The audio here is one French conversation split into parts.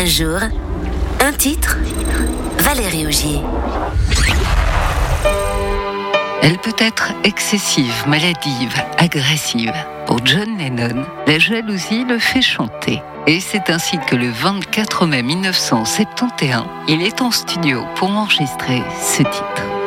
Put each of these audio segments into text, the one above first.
Un jour, un titre, Valérie Augier. Elle peut être excessive, maladive, agressive. Pour John Lennon, la jalousie le fait chanter. Et c'est ainsi que le 24 mai 1971, il est en studio pour enregistrer ce titre.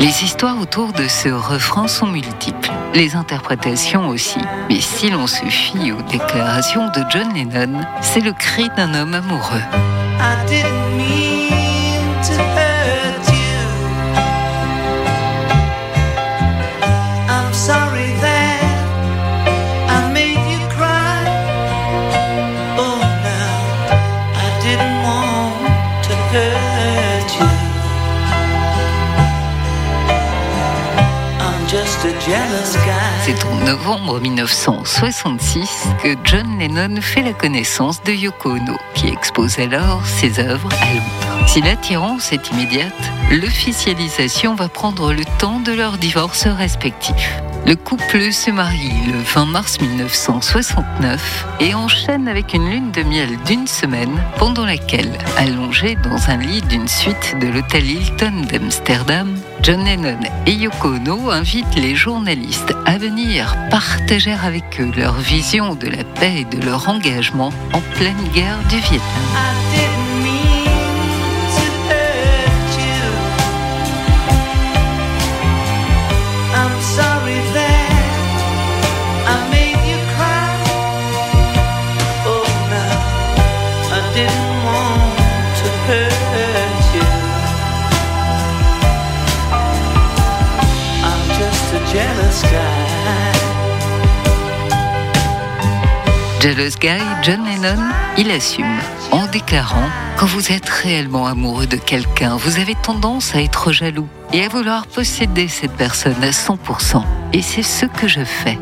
Les histoires autour de ce refrain sont multiples, les interprétations aussi. Mais si l'on se fie aux déclarations de John Lennon, c'est le cri d'un homme amoureux. C'est en novembre 1966 que John Lennon fait la connaissance de Yoko Ono, qui expose alors ses œuvres à Londres. Si l'attirance est immédiate, l'officialisation va prendre le temps de leur divorce respectif. Le couple se marie le 20 mars 1969 et enchaîne avec une lune de miel d'une semaine pendant laquelle, allongé dans un lit d'une suite de l'hôtel Hilton d'Amsterdam, John Lennon et Yoko Ono invitent les journalistes à venir partager avec eux leur vision de la paix et de leur engagement en pleine guerre du Vietnam. Jealous Guy, John Lennon, il assume en déclarant Quand vous êtes réellement amoureux de quelqu'un, vous avez tendance à être jaloux et à vouloir posséder cette personne à 100%. Et c'est ce que je fais.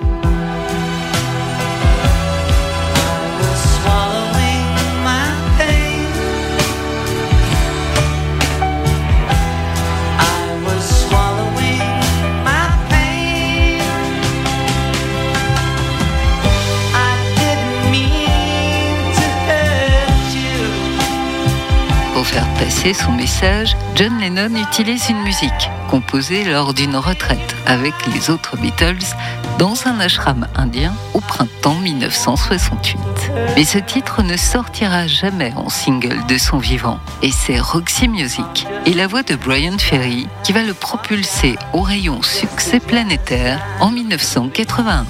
Passer son message, John Lennon utilise une musique composée lors d'une retraite avec les autres Beatles dans un ashram indien au printemps 1968. Mais ce titre ne sortira jamais en single de son vivant et c'est Roxy Music et la voix de Brian Ferry qui va le propulser au rayon succès planétaire en 1981.